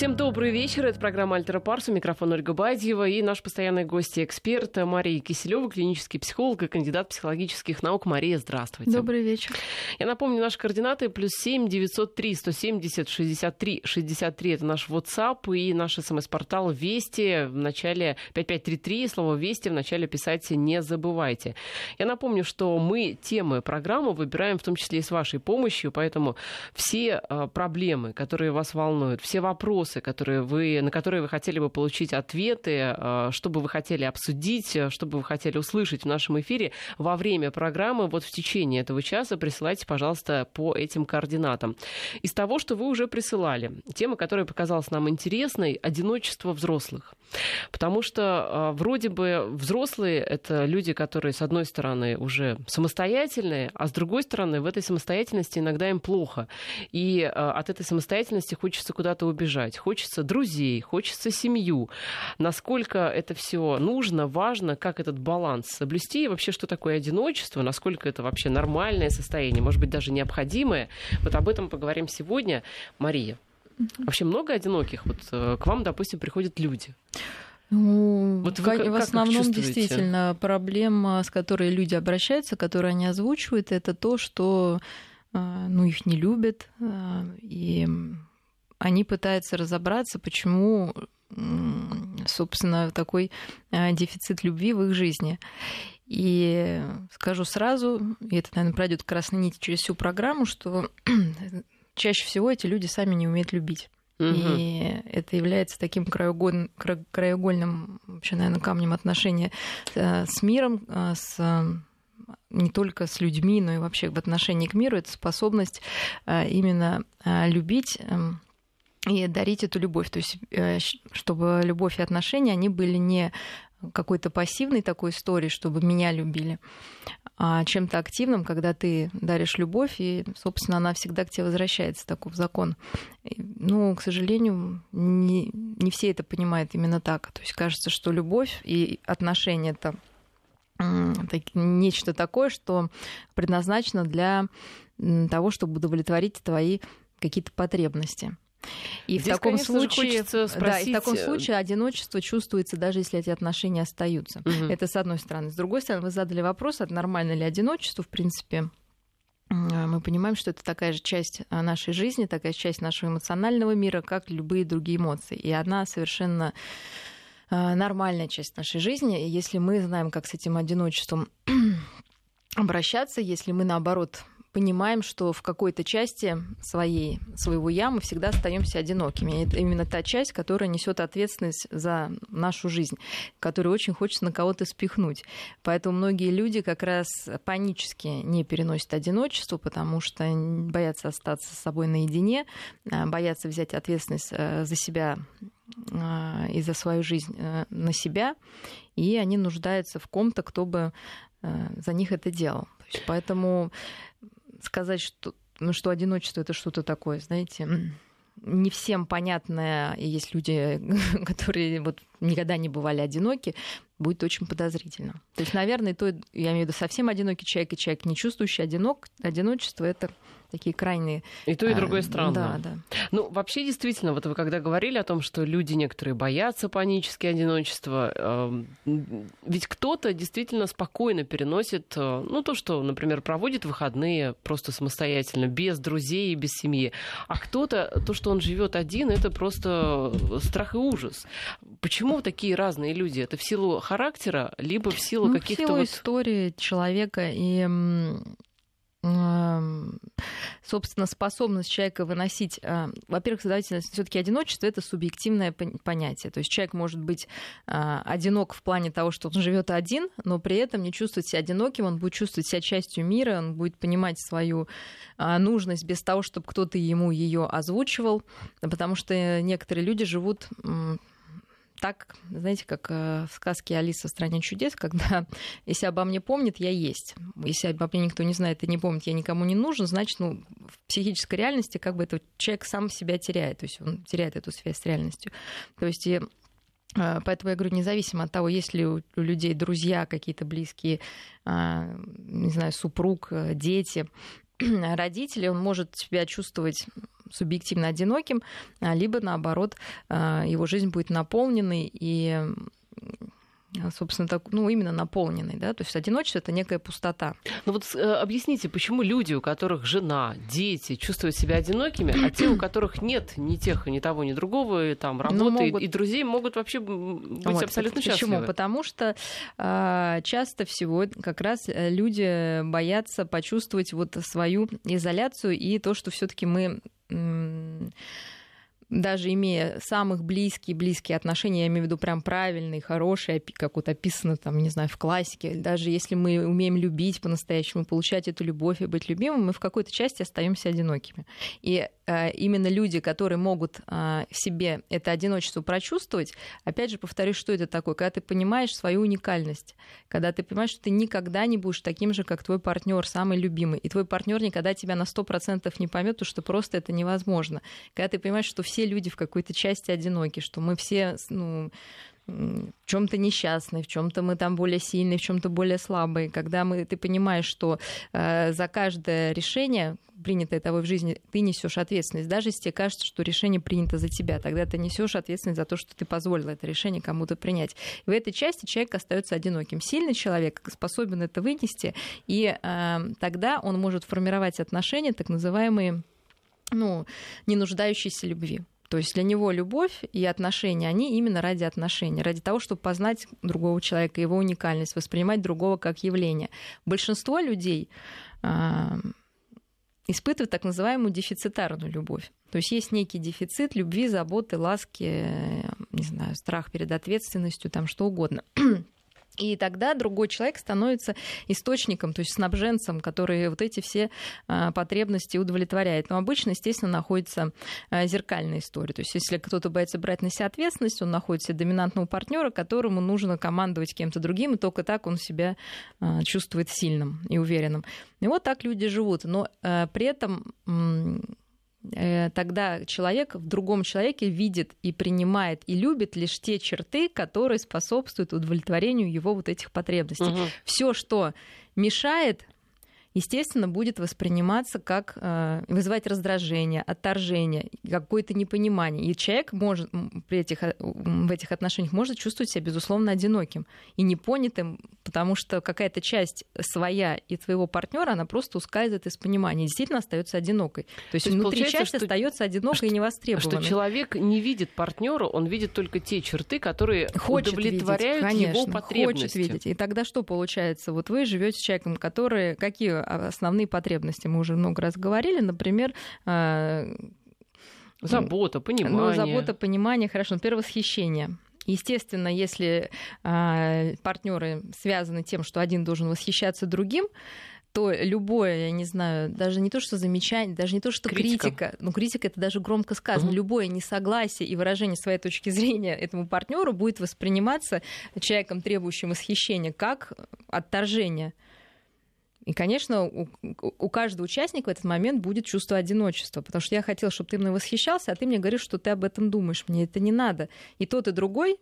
Всем добрый вечер. Это программа «Альтера Парс». У микрофона Ольга Бадьева и наш постоянный гость и эксперт Мария Киселева, клинический психолог и кандидат психологических наук. Мария, здравствуйте. Добрый вечер. Я напомню, наши координаты плюс семь девятьсот три сто семьдесят шестьдесят три шестьдесят три. Это наш WhatsApp и наш смс-портал «Вести» в начале 5533. Слово «Вести» в начале писать не забывайте. Я напомню, что мы темы программы выбираем в том числе и с вашей помощью, поэтому все а, проблемы, которые вас волнуют, все вопросы, вопросы, которые вы, на которые вы хотели бы получить ответы, э, что бы вы хотели обсудить, э, что бы вы хотели услышать в нашем эфире во время программы, вот в течение этого часа присылайте, пожалуйста, по этим координатам. Из того, что вы уже присылали, тема, которая показалась нам интересной, одиночество взрослых. Потому что э, вроде бы взрослые — это люди, которые, с одной стороны, уже самостоятельные, а с другой стороны, в этой самостоятельности иногда им плохо. И от этой самостоятельности хочется куда-то убежать хочется друзей, хочется семью. Насколько это все нужно, важно, как этот баланс соблюсти, и вообще, что такое одиночество, насколько это вообще нормальное состояние, может быть, даже необходимое. Вот об этом поговорим сегодня. Мария, вообще много одиноких? Вот э, к вам, допустим, приходят люди. Ну, вот вы, в основном действительно проблема, с которой люди обращаются, которую они озвучивают, это то, что э, ну, их не любят, э, и они пытаются разобраться, почему, собственно, такой а, дефицит любви в их жизни. И скажу сразу, и это, наверное, пройдет красной нить через всю программу, что чаще всего эти люди сами не умеют любить. Угу. И это является таким краеугольным, краеугольным вообще, наверное, камнем отношения э, с миром, э, с не только с людьми, но и вообще в отношении к миру, это способность э, именно любить эм, и дарить эту любовь. То есть, э, чтобы любовь и отношения, они были не какой-то пассивной такой историей, чтобы меня любили, а чем-то активным, когда ты даришь любовь, и, собственно, она всегда к тебе возвращается, такой закон. Ну, к сожалению, не, не все это понимают именно так. То есть кажется, что любовь и отношения это нечто такое, что предназначено для того, чтобы удовлетворить твои какие-то потребности. И Здесь, в таком конечно, случае, спросить... да, и в таком э, случае одиночество чувствуется, даже если эти отношения остаются. Угу. Это с одной стороны. С другой стороны, вы задали вопрос, а нормально ли одиночество, в принципе. Мы понимаем, что это такая же часть а, нашей жизни, такая часть нашего эмоционального мира, как любые другие эмоции. И она совершенно а, нормальная часть нашей жизни. И если мы знаем, как с этим одиночеством обращаться, если мы, наоборот, понимаем, что в какой-то части своей, своего я мы всегда остаемся одинокими. Это именно та часть, которая несет ответственность за нашу жизнь, которую очень хочется на кого-то спихнуть. Поэтому многие люди как раз панически не переносят одиночество, потому что боятся остаться с собой наедине, а, боятся взять ответственность э, за себя а, и за свою жизнь э, на себя, и они нуждаются в ком-то, кто бы э, за них это делал. Поэтому сказать, что, ну, что одиночество это что-то такое, знаете, не всем понятное, и есть люди, которые вот никогда не бывали одиноки, будет очень подозрительно. То есть, наверное, то, я имею в виду совсем одинокий человек и человек, не чувствующий одинок, одиночество, это такие крайние. И то, и другое а, странно. Да, да. Ну, вообще, действительно, вот вы когда говорили о том, что люди некоторые боятся панически одиночества, э, ведь кто-то действительно спокойно переносит, э, ну, то, что, например, проводит выходные просто самостоятельно, без друзей и без семьи, а кто-то, то, что он живет один, это просто страх и ужас. Почему такие разные люди? Это в силу характера, либо в силу ну, каких-то... В силу вот... истории человека и собственно, способность человека выносить... А, во-первых, давайте все-таки одиночество это субъективное понятие. То есть человек может быть а, одинок в плане того, что он живет один, но при этом не чувствовать себя одиноким, он будет чувствовать себя частью мира, он будет понимать свою а, нужность без того, чтобы кто-то ему ее озвучивал, потому что некоторые люди живут так, знаете, как э, в сказке Алиса в стране чудес, когда если обо мне помнит, я есть. Если обо мне никто не знает и не помнит, я никому не нужен, значит, ну, в психической реальности как бы этот человек сам себя теряет, то есть он теряет эту связь с реальностью. То есть и э, Поэтому я говорю, независимо от того, есть ли у людей друзья какие-то близкие, а, не знаю, супруг, э, дети, родители, он может себя чувствовать субъективно одиноким, а, либо наоборот его жизнь будет наполненной и а, собственно, так, ну, именно наполненный, да, то есть одиночество это некая пустота. Ну вот э, объясните, почему люди, у которых жена, дети чувствуют себя одинокими, а те, у которых нет ни тех, ни того, ни другого, и там ну, работы могут... и, друзей, могут вообще быть вот, абсолютно почему? счастливы? Почему? Потому что э, часто всего как раз э, люди боятся почувствовать вот свою изоляцию и то, что все-таки мы даже имея самых близкие, близкие отношения, я имею в виду прям правильные, хорошие, как вот описано там, не знаю, в классике, даже если мы умеем любить по-настоящему, получать эту любовь и быть любимым, мы в какой-то части остаемся одинокими. И именно люди, которые могут э, в себе это одиночество прочувствовать, опять же, повторюсь, что это такое, когда ты понимаешь свою уникальность, когда ты понимаешь, что ты никогда не будешь таким же, как твой партнер, самый любимый, и твой партнер никогда тебя на 100% не поймет, потому что просто это невозможно. Когда ты понимаешь, что все люди в какой-то части одиноки, что мы все ну, в чем-то несчастны, в чем-то мы там более сильные, в чем-то более слабые. Когда мы, ты понимаешь, что э, за каждое решение, принятое тобой в жизни, ты несешь ответственность. Даже если тебе кажется, что решение принято за тебя, тогда ты несешь ответственность за то, что ты позволил это решение кому-то принять. И в этой части человек остается одиноким. Сильный человек способен это вынести, и э, тогда он может формировать отношения, так называемые ну, не нуждающейся любви. То есть для него любовь и отношения, они именно ради отношений, ради того, чтобы познать другого человека, его уникальность, воспринимать другого как явление. Большинство людей испытывают так называемую дефицитарную любовь. То есть есть некий дефицит любви, заботы, ласки, не знаю, страх перед ответственностью, там что угодно. И тогда другой человек становится источником, то есть снабженцем, который вот эти все а, потребности удовлетворяет. Но обычно, естественно, находится а, зеркальная история. То есть если кто-то боится брать на себя ответственность, он находит себе доминантного партнера, которому нужно командовать кем-то другим, и только так он себя а, чувствует сильным и уверенным. И вот так люди живут. Но при этом тогда человек в другом человеке видит и принимает и любит лишь те черты, которые способствуют удовлетворению его вот этих потребностей. Угу. Все, что мешает естественно, будет восприниматься как э, вызывать раздражение, отторжение, какое-то непонимание. И человек может при этих, э, в этих отношениях может чувствовать себя, безусловно, одиноким и непонятым, потому что какая-то часть своя и твоего партнера, она просто ускальзывает из понимания, и действительно остается одинокой. То есть, То есть внутри часть что, остается одинокой что, и невостребованной. Что человек не видит партнера, он видит только те черты, которые хочет удовлетворяют видеть, конечно, его потребности. Хочет видеть. И тогда что получается? Вот вы живете с человеком, который какие основные потребности. Мы уже много раз говорили, например, э, Забота, ну, понимание. Ну, забота, понимание, хорошо. Например, восхищение. Естественно, если э, партнеры связаны тем, что один должен восхищаться другим, то любое, я не знаю, даже не то, что замечание, даже не то, что критика, критика ну, критика это даже громко сказано, угу. любое несогласие и выражение своей точки зрения этому партнеру будет восприниматься человеком, требующим восхищения, как отторжение. И, конечно, у, у каждого участника в этот момент будет чувство одиночества, потому что я хотела, чтобы ты мной восхищался, а ты мне говоришь, что ты об этом думаешь. Мне это не надо. И тот, и другой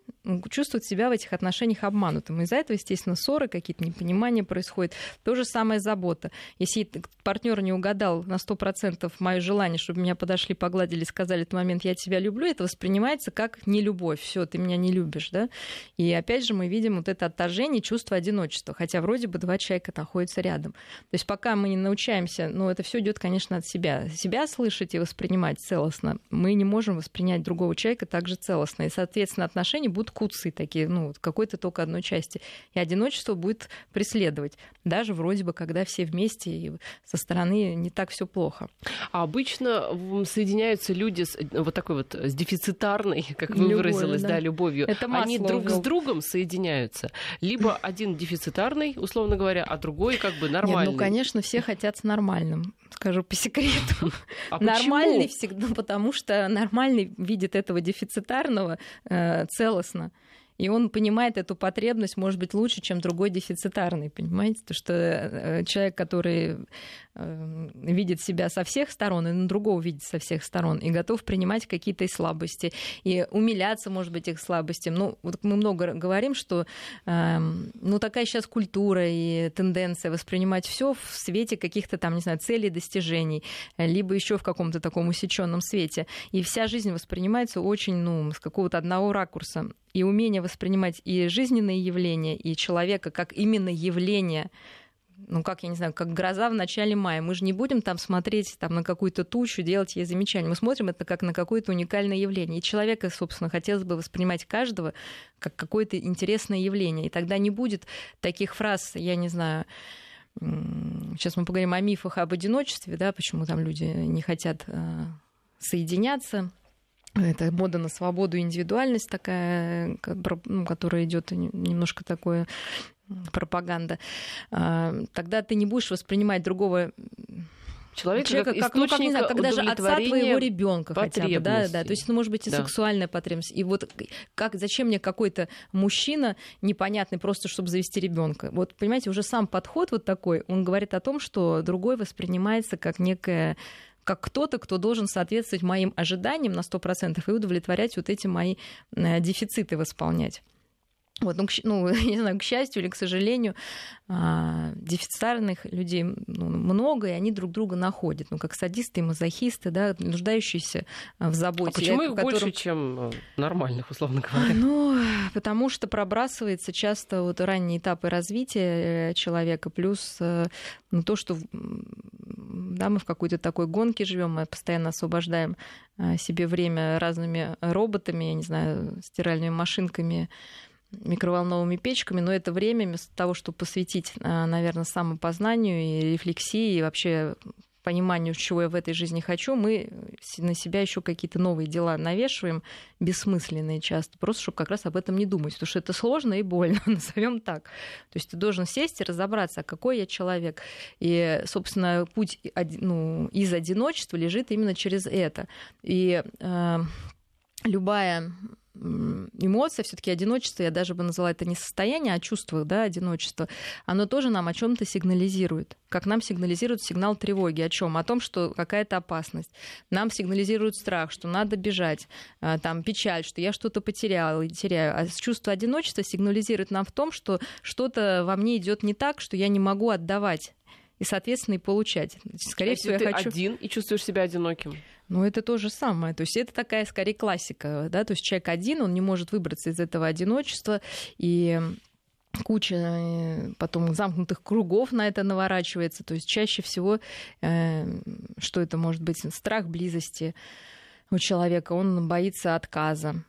чувствуют себя в этих отношениях обманутым. Из-за этого, естественно, ссоры, какие-то непонимания происходят. То же самое забота. Если партнер не угадал на 100% мое желание, чтобы меня подошли, погладили, сказали в этот момент, я тебя люблю, это воспринимается как нелюбовь. Все, ты меня не любишь. Да? И опять же мы видим вот это отторжение, чувство одиночества. Хотя вроде бы два человека находятся рядом. То есть пока мы не научаемся, ну это все идет, конечно, от себя. Себя слышать и воспринимать целостно. Мы не можем воспринять другого человека также целостно. И, соответственно, отношения будут куцы такие, ну, какой-то только одной части. И одиночество будет преследовать. Даже вроде бы, когда все вместе и со стороны не так все плохо. А обычно соединяются люди с вот такой вот с дефицитарной, как вы Любовь, выразилась, да, да любовью. Это Они друг с другом соединяются. Либо один дефицитарный, условно говоря, а другой как бы нормальный. Нет, ну, конечно, все хотят с нормальным. Скажу по секрету. А нормальный всегда, потому что нормальный видит этого дефицитарного э, целостно. И он понимает эту потребность, может быть, лучше, чем другой дефицитарный, понимаете? То, что э, человек, который э, видит себя со всех сторон, и на другого видит со всех сторон, и готов принимать какие-то слабости, и умиляться, может быть, их слабостям. Ну, вот мы много говорим, что эм, ну, такая сейчас культура и тенденция воспринимать все в свете каких-то там, не знаю, целей, достижений, либо еще в каком-то таком усеченном свете. И вся жизнь воспринимается очень, ну, с какого-то одного ракурса. И умение воспринимать и жизненные явления, и человека как именно явление ну, как, я не знаю, как гроза в начале мая. Мы же не будем там смотреть там, на какую-то тучу, делать ей замечания. Мы смотрим это как на какое-то уникальное явление. И человека, собственно, хотелось бы воспринимать каждого как какое-то интересное явление. И тогда не будет таких фраз, я не знаю, сейчас мы поговорим о мифах об одиночестве, да, почему там люди не хотят э, соединяться. Это мода на свободу индивидуальность такая, ну, которая идет немножко такое пропаганда. А, тогда ты не будешь воспринимать другого человека, человека как, как, ну, как не знаю, как даже отца твоего ребенка хотя бы, да, да, то есть это может быть и да. сексуальная потребность. И вот как, зачем мне какой-то мужчина непонятный просто, чтобы завести ребенка? Вот понимаете, уже сам подход вот такой, он говорит о том, что другой воспринимается как некая как кто-то, кто должен соответствовать моим ожиданиям на 100% и удовлетворять вот эти мои э, дефициты восполнять. Вот, ну, к, ну, не знаю, к счастью или к сожалению, а, дефицитарных людей ну, много, и они друг друга находят. Ну, как садисты и мазохисты, да, нуждающиеся в заботе. А почему их которым... больше, чем э, нормальных, условно говоря? Ну, потому что пробрасывается часто вот ранние этапы развития э, человека, плюс э, ну, то, что да, мы в какой-то такой гонке живем, мы постоянно освобождаем себе время разными роботами, я не знаю, стиральными машинками, микроволновыми печками, но это время вместо того, чтобы посвятить, а, наверное, самопознанию и рефлексии, и вообще пониманию, чего я в этой жизни хочу, мы на себя еще какие-то новые дела навешиваем, бессмысленные часто, просто чтобы как раз об этом не думать, потому что это сложно и больно, назовем так. То есть ты должен сесть и разобраться, а какой я человек. И, собственно, путь ну, из одиночества лежит именно через это. И э, любая эмоция, все-таки одиночество, я даже бы назвала это не состояние, а чувство да, одиночества, оно тоже нам о чем-то сигнализирует. Как нам сигнализирует сигнал тревоги. О чем? О том, что какая-то опасность. Нам сигнализирует страх, что надо бежать, а, там, печаль, что я что-то потеряла и теряю. А чувство одиночества сигнализирует нам в том, что что-то во мне идет не так, что я не могу отдавать и, соответственно, и получать. Скорее а всего, я ты хочу... один и чувствуешь себя одиноким? Ну, это то же самое. То есть это такая, скорее, классика. Да? То есть человек один, он не может выбраться из этого одиночества, и куча э, потом замкнутых кругов на это наворачивается. То есть чаще всего, э, что это может быть, страх близости у человека, он боится отказа.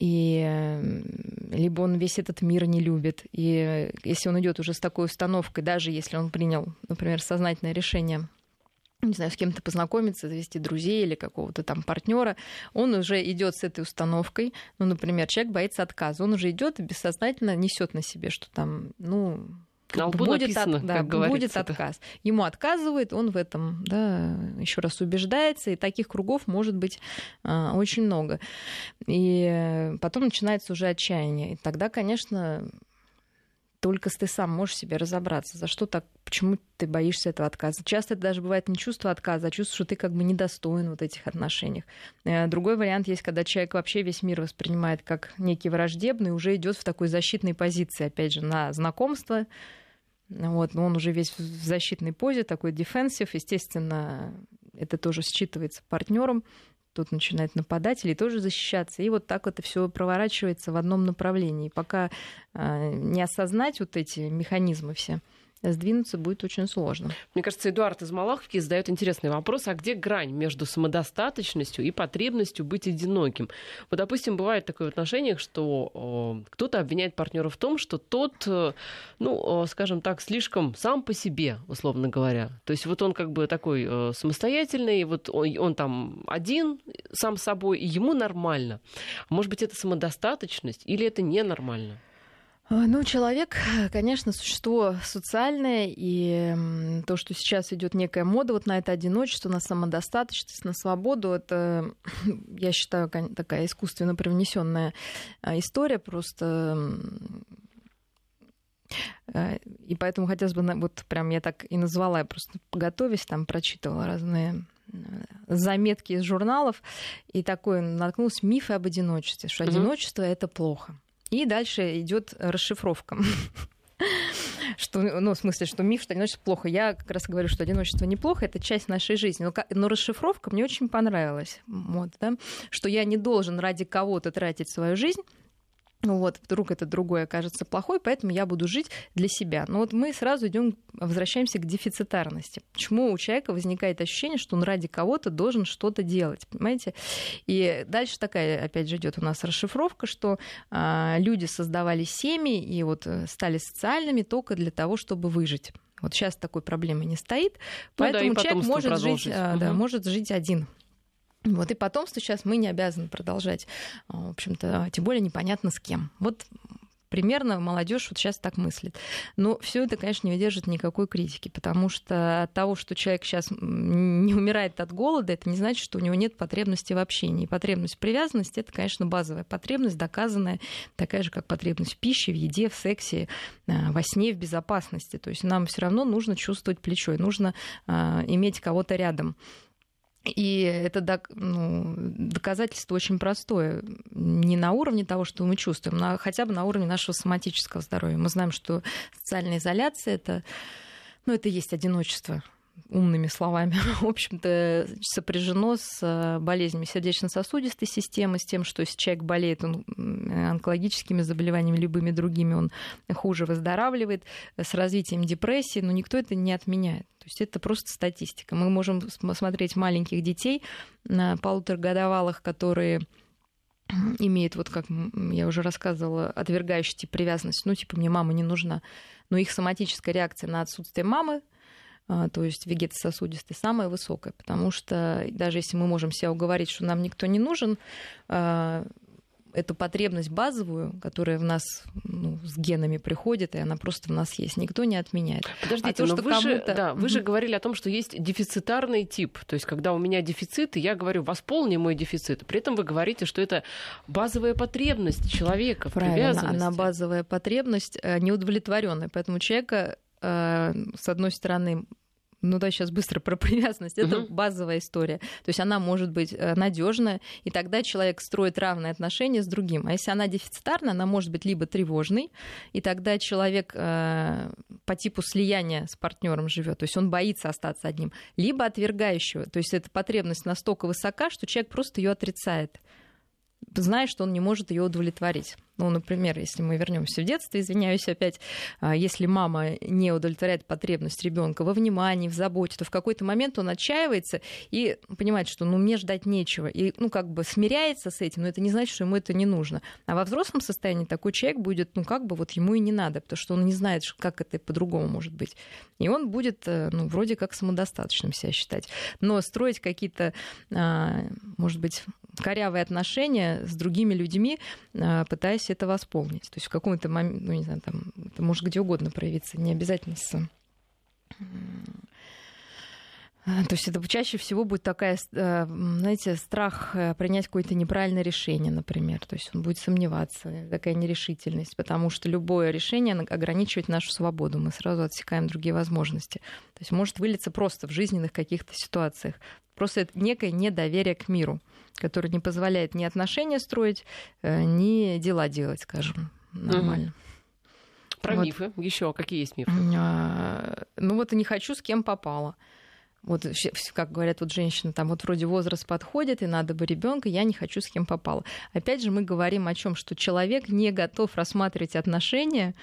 И э, либо он весь этот мир не любит. И если он идет уже с такой установкой, даже если он принял, например, сознательное решение не знаю, с кем-то познакомиться, завести друзей или какого-то там партнера, он уже идет с этой установкой. Ну, например, человек боится отказа, он уже идет и бессознательно несет на себе, что там, ну, на будет, написано, от, да, будет отказ. Да. Ему отказывает, он в этом да, еще раз убеждается, и таких кругов может быть э, очень много. И потом начинается уже отчаяние. И тогда, конечно, только ты сам можешь себе разобраться, за что так, почему ты боишься этого отказа. Часто это даже бывает не чувство отказа, а чувство, что ты как бы недостоин вот этих отношениях. Э, другой вариант есть, когда человек вообще весь мир воспринимает как некий враждебный, уже идет в такой защитной позиции, опять же, на знакомство, вот, но он уже весь в защитной позе, такой дефенсив, естественно, это тоже считывается партнером тот начинает нападать или тоже защищаться. И вот так это все проворачивается в одном направлении. Пока а, не осознать вот эти механизмы все, сдвинуться будет очень сложно. Мне кажется, Эдуард из Малаховки задает интересный вопрос, а где грань между самодостаточностью и потребностью быть одиноким? Вот, допустим, бывает такое в отношениях, что э, кто-то обвиняет партнера в том, что тот, э, ну, э, скажем так, слишком сам по себе, условно говоря. То есть вот он как бы такой самостоятельный, вот он, он там один сам собой, и ему нормально. Может быть, это самодостаточность или это ненормально? А, ну, человек, конечно, существо социальное, и то, что сейчас идет некая мода вот на это одиночество, на самодостаточность, на свободу, это, я считаю, такая искусственно привнесенная а, история, просто и поэтому хотелось бы, вот прям я так и назвала, я просто готовясь, там прочитывала разные заметки из журналов, и такой наткнулась мифы об одиночестве, что одиночество это плохо. И дальше идет расшифровка. Что, ну, в смысле, что миф, что одиночество плохо. Я как раз говорю, что одиночество неплохо, это часть нашей жизни. Но, но расшифровка мне очень понравилась. Вот, да? Что я не должен ради кого-то тратить свою жизнь, ну вот, вдруг это другое окажется плохой, поэтому я буду жить для себя. Но вот мы сразу идем, возвращаемся к дефицитарности. Почему у человека возникает ощущение, что он ради кого-то должен что-то делать, понимаете? И дальше такая, опять же, идет у нас расшифровка, что а, люди создавали семьи и вот э, стали социальными только для того, чтобы выжить. Вот сейчас такой проблемы не стоит, поэтому ну да, человек может жить, угу. да, может жить один. Вот, и потомство сейчас мы не обязаны продолжать, а, в общем-то, тем более непонятно с кем. Вот примерно молодежь вот сейчас так мыслит. Но все это, конечно, не выдержит никакой критики, потому что от того, что человек сейчас не умирает от голода, это не значит, что у него нет потребности в общении. Потребность привязанности это, конечно, базовая потребность, доказанная, такая же, как потребность в пище, в еде, в сексе, а, во сне, в безопасности. То есть нам все равно нужно чувствовать плечо, и нужно а, иметь кого-то рядом. И это ну, доказательство очень простое. Не на уровне того, что мы чувствуем, но хотя бы на уровне нашего соматического здоровья. Мы знаем, что социальная изоляция это, ну, это есть одиночество умными словами, в общем-то, сопряжено с э, болезнями сердечно-сосудистой системы, с тем, что если человек болеет он, онкологическими заболеваниями, любыми другими, он хуже выздоравливает, с развитием депрессии, но никто это не отменяет. То есть это просто статистика. Мы можем смотреть маленьких детей, полуторагодовалых, которые имеют, вот как я уже рассказывала, отвергающий тип привязанности, ну, типа, мне мама не нужна, но их соматическая реакция на отсутствие мамы то есть вегетососудистый, самая высокая, потому что даже если мы можем себя уговорить, что нам никто не нужен, а, эту потребность базовую, которая в нас ну, с генами приходит, и она просто в нас есть, никто не отменяет. Подождите, а то, но что вы, же, да, вы же говорили о том, что есть дефицитарный тип. То есть, когда у меня дефицит, и я говорю, восполни мой дефицит. При этом вы говорите, что это базовая потребность человека Правильно, она базовая потребность э, неудовлетворенная. Поэтому человека с одной стороны, ну да, сейчас быстро про привязанность. Это угу. базовая история. То есть она может быть э, надежная, и тогда человек строит равные отношения с другим. А если она дефицитарна, она может быть либо тревожной, и тогда человек э, по типу слияния с партнером живет, то есть он боится остаться одним, либо отвергающего. То есть эта потребность настолько высока, что человек просто ее отрицает зная, что он не может ее удовлетворить. Ну, например, если мы вернемся в детство, извиняюсь опять, а, если мама не удовлетворяет потребность ребенка во внимании, в заботе, то в какой-то момент он отчаивается и понимает, что ну мне ждать нечего. И ну как бы смиряется с этим, но это не значит, что ему это не нужно. А во взрослом состоянии такой человек будет, ну как бы вот ему и не надо, потому что он не знает, как это по-другому может быть. И он будет, э, ну, вроде как самодостаточным себя считать. Но строить какие-то, а, может быть, корявые отношения с другими людьми, а, пытаясь это восполнить. То есть в каком-то моменте, ну, не знаю, там, это может где угодно проявиться, не обязательно с то есть это чаще всего будет такая, э, знаете, страх э, принять какое-то неправильное решение, например. То есть он будет сомневаться, такая нерешительность, потому что любое решение ограничивает нашу свободу. Мы сразу отсекаем другие возможности. То есть может вылиться просто в жизненных каких-то ситуациях. Просто это некое недоверие к миру который не позволяет ни отношения строить, э, ни дела делать, скажем, нормально. Про вот. мифы еще какие есть мифы? А, ну вот и не хочу с кем попало. Вот как говорят вот женщины, там вот вроде возраст подходит, и надо бы ребенка, я не хочу с кем попало. Опять же, мы говорим о чем, что человек не готов рассматривать отношения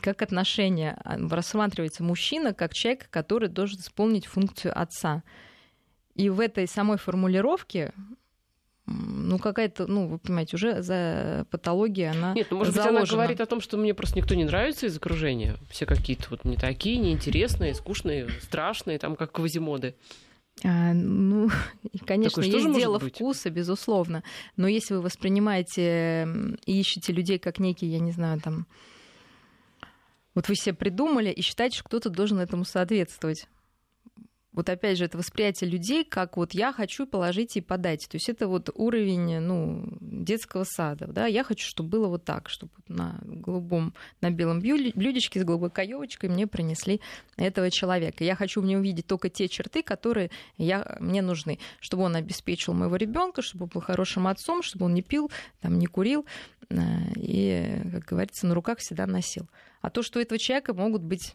как отношения. А, рассматривается мужчина как человек, который должен исполнить функцию отца. И в этой самой формулировке ну, какая-то, ну, вы понимаете, уже за патология она Нет, ну, может заложена. быть, она говорит о том, что мне просто никто не нравится из окружения. Все какие-то вот не такие, неинтересные, скучные, страшные, там, как квазимоды. А, ну, конечно, Такое есть дело вкуса, безусловно. Но если вы воспринимаете и ищете людей как некий, я не знаю, там, Вот вы себе придумали и считаете, что кто-то должен этому соответствовать вот опять же, это восприятие людей, как вот я хочу положить и подать. То есть это вот уровень ну, детского сада. Да? Я хочу, чтобы было вот так, чтобы на голубом, на белом блюдечке с голубой каевочкой мне принесли этого человека. Я хочу в нем видеть только те черты, которые я, мне нужны. Чтобы он обеспечил моего ребенка, чтобы он был хорошим отцом, чтобы он не пил, там, не курил э, и, как говорится, на руках всегда носил. А то, что у этого человека могут быть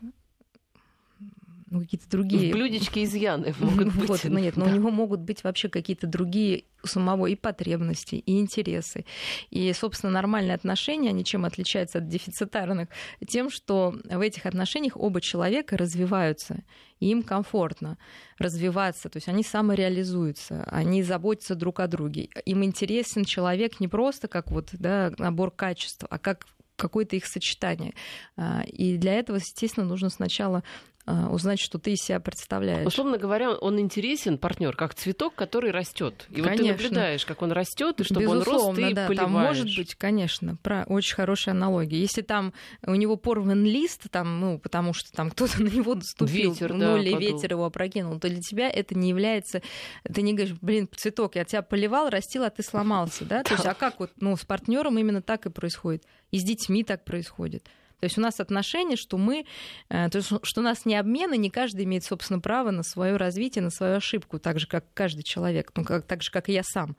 ну, какие-то другие... В блюдечке изъяны могут быть. Вот, ну, нет, но да. у него могут быть вообще какие-то другие у самого и потребности, и интересы. И, собственно, нормальные отношения, они чем отличаются от дефицитарных? Тем, что в этих отношениях оба человека развиваются, и им комфортно развиваться, то есть они самореализуются, они заботятся друг о друге. Им интересен человек не просто как вот, да, набор качеств, а как какое-то их сочетание. А, и для этого, естественно, нужно сначала узнать, что ты из себя представляешь. Условно говоря, он интересен, партнер, как цветок, который растет. И конечно. вот ты наблюдаешь, как он растет, и чтобы Безусловно, он рос, ты да, поливаешь. Там может быть, конечно, про очень хорошая аналогия. Если там у него порван лист, там, ну, потому что там кто-то на него наступил, ветер, ну, да, или подул. ветер его опрокинул, то для тебя это не является... Ты не говоришь, блин, цветок, я тебя поливал, растил, а ты сломался, да? То есть, а как вот, ну, с партнером именно так и происходит. И с детьми так происходит. То есть у нас отношения, что мы, э, то есть, что у нас не обмен, и не каждый имеет, собственно, право на свое развитие, на свою ошибку, так же, как каждый человек, ну, как, так же, как и я сам.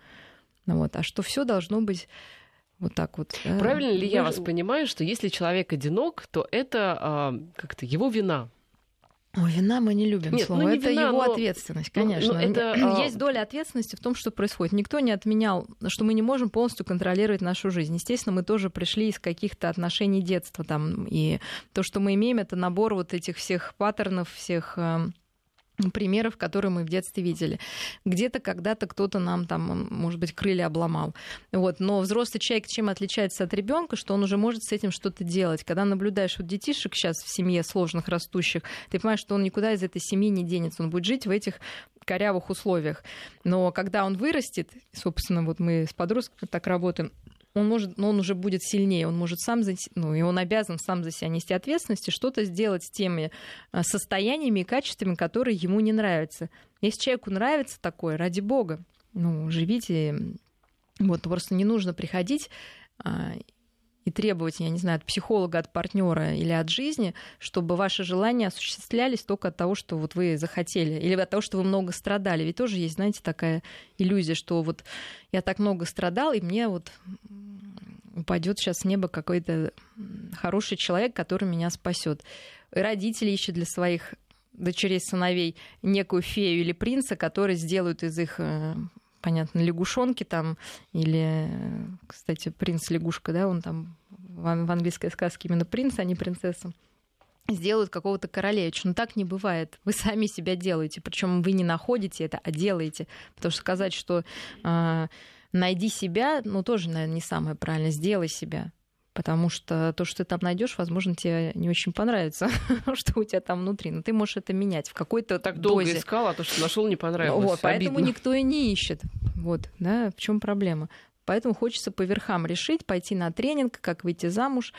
Ну, вот. А что все должно быть вот так вот. Правильно ли я вас понимаю, что если человек одинок, то это а, как-то его вина? Ой, вина мы не любим Нет, слово. Ну, не это вина, его но... ответственность, ну, конечно. Ну, это... А, есть доля ответственности в том, что происходит. Никто не отменял, что мы не можем полностью контролировать нашу жизнь. Естественно, мы тоже пришли из каких-то отношений детства там. И то, что мы имеем, это набор вот этих всех паттернов, всех эм, примеров, которые мы в детстве видели. Где-то когда-то кто-то нам там, может быть, крылья обломал. Вот. Но взрослый человек чем отличается от ребенка, что он уже может с этим что-то делать. Когда наблюдаешь вот детишек сейчас в семье сложных, растущих, ты понимаешь, что он никуда из этой семьи не денется. Он будет жить в этих корявых условиях. Но когда он вырастет, собственно, вот мы с подростками так работаем, он может, но он уже будет сильнее, он может сам, за, ну, и он обязан сам за себя нести ответственность и что-то сделать с теми а, состояниями и качествами, которые ему не нравятся. Если человеку нравится такое, ради бога, ну, живите, вот просто не нужно приходить а, и требовать, я не знаю, от психолога, от партнера или от жизни, чтобы ваши желания осуществлялись только от того, что вот вы захотели, или от того, что вы много страдали. Ведь тоже есть, знаете, такая иллюзия, что вот я так много страдал, и мне вот упадет сейчас с неба какой-то хороший человек, который меня спасет. Родители ищут для своих дочерей, сыновей некую фею или принца, который сделают из их э, понятно, лягушонки там, или, кстати, принц-лягушка, да, он там в английской сказке именно принц, а не принцесса сделают какого-то королевича. Но так не бывает. Вы сами себя делаете. Причем вы не находите это, а делаете. Потому что сказать, что э, найди себя, ну, тоже, наверное, не самое правильное. Сделай себя. Потому что то, что ты там найдешь, возможно, тебе не очень понравится, что у тебя там внутри. Но ты можешь это менять в какой-то так долго дозе. искал, а то, что нашел, не понравилось. Вот, поэтому никто и не ищет. Вот, да, в чем проблема? Поэтому хочется по верхам решить, пойти на тренинг, как выйти замуж,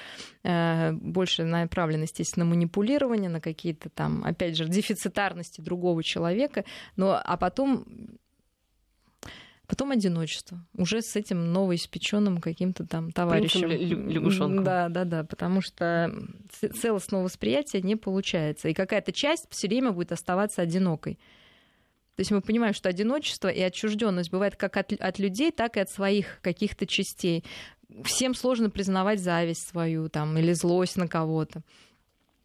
э, больше направлен, естественно, на манипулирование, на какие-то там, опять же, дефицитарности другого человека, но, а потом Потом одиночество. Уже с этим новоиспеченным каким-то там товарищем. лягушонком. Да, да, да. Потому что целостного восприятия не получается. И какая-то часть все время будет оставаться одинокой. То есть мы понимаем, что одиночество и отчужденность бывает как от, от людей, так и от своих каких-то частей. Всем сложно признавать зависть свою там, или злость на кого-то.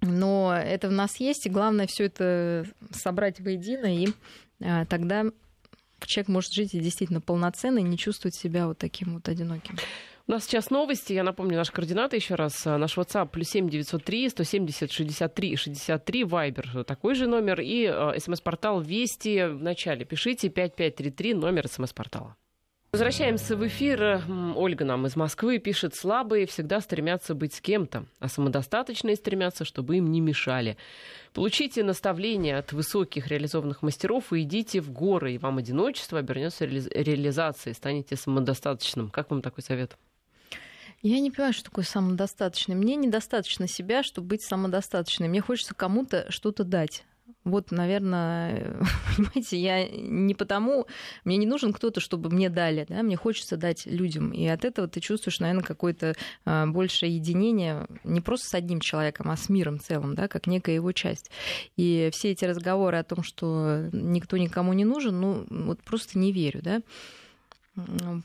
Но это в нас есть, и главное все это собрать воедино, и а, тогда человек может жить и действительно полноценно и не чувствовать себя вот таким вот одиноким. У нас сейчас новости. Я напомню наши координаты еще раз. Наш WhatsApp плюс семь девятьсот три сто семьдесят шестьдесят три шестьдесят три. Вайбер такой же номер. И э, смс-портал Вести в начале. Пишите пять пять три три номер смс-портала. Возвращаемся в эфир. Ольга нам из Москвы пишет, слабые всегда стремятся быть с кем-то, а самодостаточные стремятся, чтобы им не мешали. Получите наставления от высоких реализованных мастеров и идите в горы, и вам одиночество обернется реализацией, станете самодостаточным. Как вам такой совет? Я не понимаю, что такое самодостаточный. Мне недостаточно себя, чтобы быть самодостаточной. Мне хочется кому-то что-то дать. Вот, наверное, понимаете, я не потому, мне не нужен кто-то, чтобы мне дали, да, мне хочется дать людям. И от этого ты чувствуешь, наверное, какое-то а, большее единение не просто с одним человеком, а с миром целым, да, как некая его часть. И все эти разговоры о том, что никто никому не нужен, ну, вот просто не верю, да.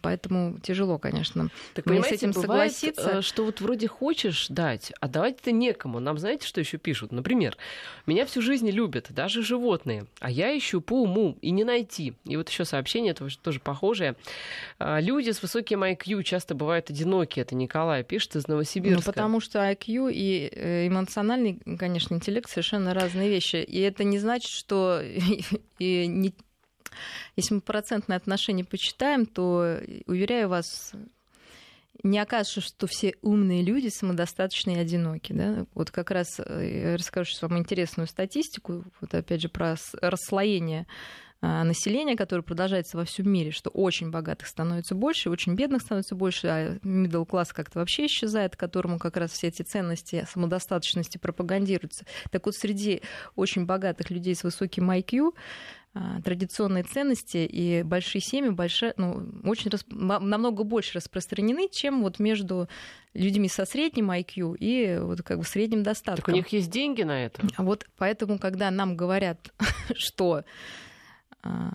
Поэтому тяжело, конечно. Так, Мне с этим бывает, согласиться. Э, что вот вроде хочешь дать, а давать это некому. Нам знаете, что еще пишут? Например, меня всю жизнь любят, даже животные, а я ищу по уму и не найти. И вот еще сообщение тоже, тоже похожее. А, люди с высоким IQ часто бывают одиноки. Это Николай пишет из Новосибирска. Ну, потому что IQ и э, эмоциональный, конечно, интеллект совершенно разные вещи. И это не значит, что и не если мы процентное отношение почитаем, то, уверяю вас, не окажется, что все умные люди самодостаточные и одиноки. Да? Вот как раз э, я расскажу вам интересную статистику, вот опять же про расслоение а, населения, которое продолжается во всем мире, что очень богатых становится больше, очень бедных становится больше, а middle класс как-то вообще исчезает, которому как раз все эти ценности самодостаточности пропагандируются. Так вот, среди очень богатых людей с высоким IQ традиционные ценности и большие семьи больше, ну, очень расп... намного больше распространены, чем вот между людьми со средним IQ и вот как бы средним достатком. Так у них есть деньги на это. А вот поэтому, когда нам говорят, что а,